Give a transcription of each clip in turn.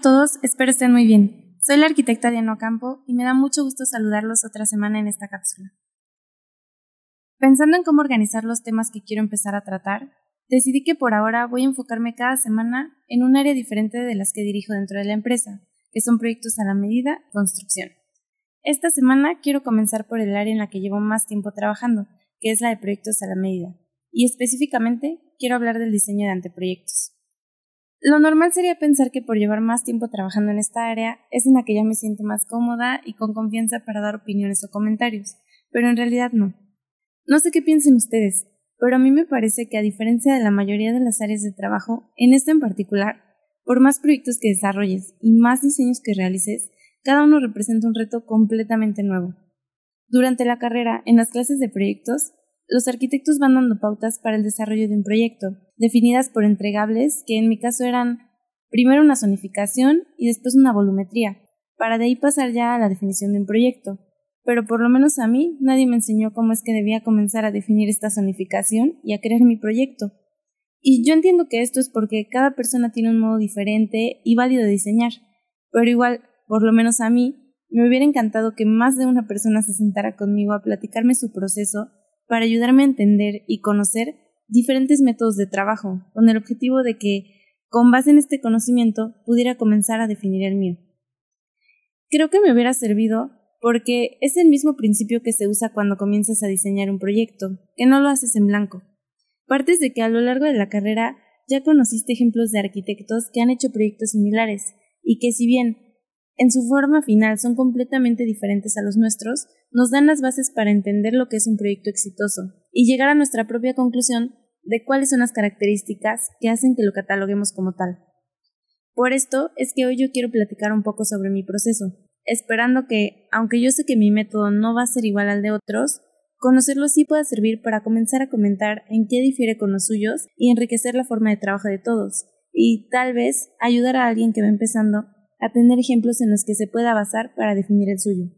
todos, espero estén muy bien. Soy la arquitecta Diana Ocampo y me da mucho gusto saludarlos otra semana en esta cápsula. Pensando en cómo organizar los temas que quiero empezar a tratar, decidí que por ahora voy a enfocarme cada semana en un área diferente de las que dirijo dentro de la empresa, que son proyectos a la medida construcción. Esta semana quiero comenzar por el área en la que llevo más tiempo trabajando, que es la de proyectos a la medida, y específicamente quiero hablar del diseño de anteproyectos. Lo normal sería pensar que por llevar más tiempo trabajando en esta área es en la que ya me siento más cómoda y con confianza para dar opiniones o comentarios, pero en realidad no. No sé qué piensen ustedes, pero a mí me parece que a diferencia de la mayoría de las áreas de trabajo, en esta en particular, por más proyectos que desarrolles y más diseños que realices, cada uno representa un reto completamente nuevo. Durante la carrera, en las clases de proyectos, los arquitectos van dando pautas para el desarrollo de un proyecto, definidas por entregables, que en mi caso eran primero una zonificación y después una volumetría, para de ahí pasar ya a la definición de un proyecto. Pero por lo menos a mí nadie me enseñó cómo es que debía comenzar a definir esta zonificación y a crear mi proyecto. Y yo entiendo que esto es porque cada persona tiene un modo diferente y válido de diseñar, pero igual, por lo menos a mí, me hubiera encantado que más de una persona se sentara conmigo a platicarme su proceso para ayudarme a entender y conocer diferentes métodos de trabajo, con el objetivo de que, con base en este conocimiento, pudiera comenzar a definir el mío. Creo que me hubiera servido porque es el mismo principio que se usa cuando comienzas a diseñar un proyecto, que no lo haces en blanco. Partes de que a lo largo de la carrera ya conociste ejemplos de arquitectos que han hecho proyectos similares y que si bien en su forma final son completamente diferentes a los nuestros, nos dan las bases para entender lo que es un proyecto exitoso y llegar a nuestra propia conclusión de cuáles son las características que hacen que lo cataloguemos como tal. Por esto es que hoy yo quiero platicar un poco sobre mi proceso, esperando que, aunque yo sé que mi método no va a ser igual al de otros, conocerlo sí pueda servir para comenzar a comentar en qué difiere con los suyos y enriquecer la forma de trabajo de todos, y tal vez ayudar a alguien que va empezando a tener ejemplos en los que se pueda basar para definir el suyo.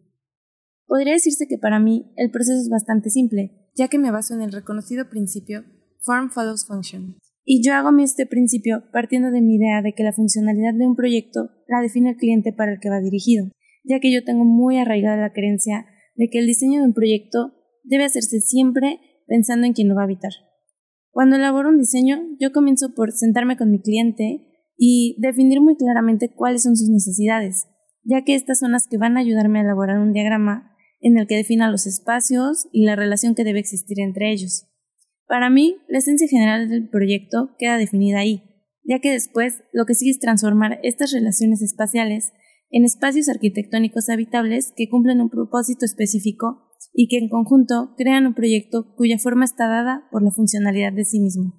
Podría decirse que para mí el proceso es bastante simple, ya que me baso en el reconocido principio Form follows function. Y yo hago este principio partiendo de mi idea de que la funcionalidad de un proyecto la define el cliente para el que va dirigido, ya que yo tengo muy arraigada la creencia de que el diseño de un proyecto debe hacerse siempre pensando en quien lo va a habitar. Cuando elaboro un diseño, yo comienzo por sentarme con mi cliente y definir muy claramente cuáles son sus necesidades, ya que estas son las que van a ayudarme a elaborar un diagrama en el que defina los espacios y la relación que debe existir entre ellos. Para mí, la esencia general del proyecto queda definida ahí, ya que después lo que sigue es transformar estas relaciones espaciales en espacios arquitectónicos habitables que cumplen un propósito específico y que en conjunto crean un proyecto cuya forma está dada por la funcionalidad de sí mismo.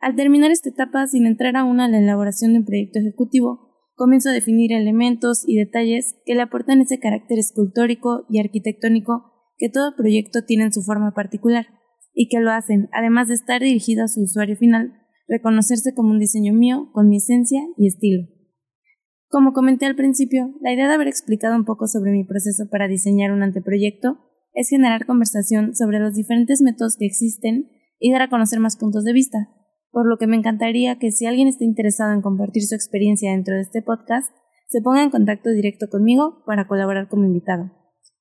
Al terminar esta etapa, sin entrar aún a la elaboración de un proyecto ejecutivo, comienzo a definir elementos y detalles que le aportan ese carácter escultórico y arquitectónico que todo proyecto tiene en su forma particular, y que lo hacen, además de estar dirigido a su usuario final, reconocerse como un diseño mío con mi esencia y estilo. Como comenté al principio, la idea de haber explicado un poco sobre mi proceso para diseñar un anteproyecto es generar conversación sobre los diferentes métodos que existen y dar a conocer más puntos de vista, por lo que me encantaría que si alguien está interesado en compartir su experiencia dentro de este podcast, se ponga en contacto directo conmigo para colaborar como invitado.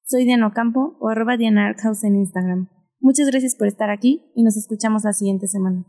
Soy Diana Ocampo o arroba Diana en Instagram. Muchas gracias por estar aquí y nos escuchamos la siguiente semana.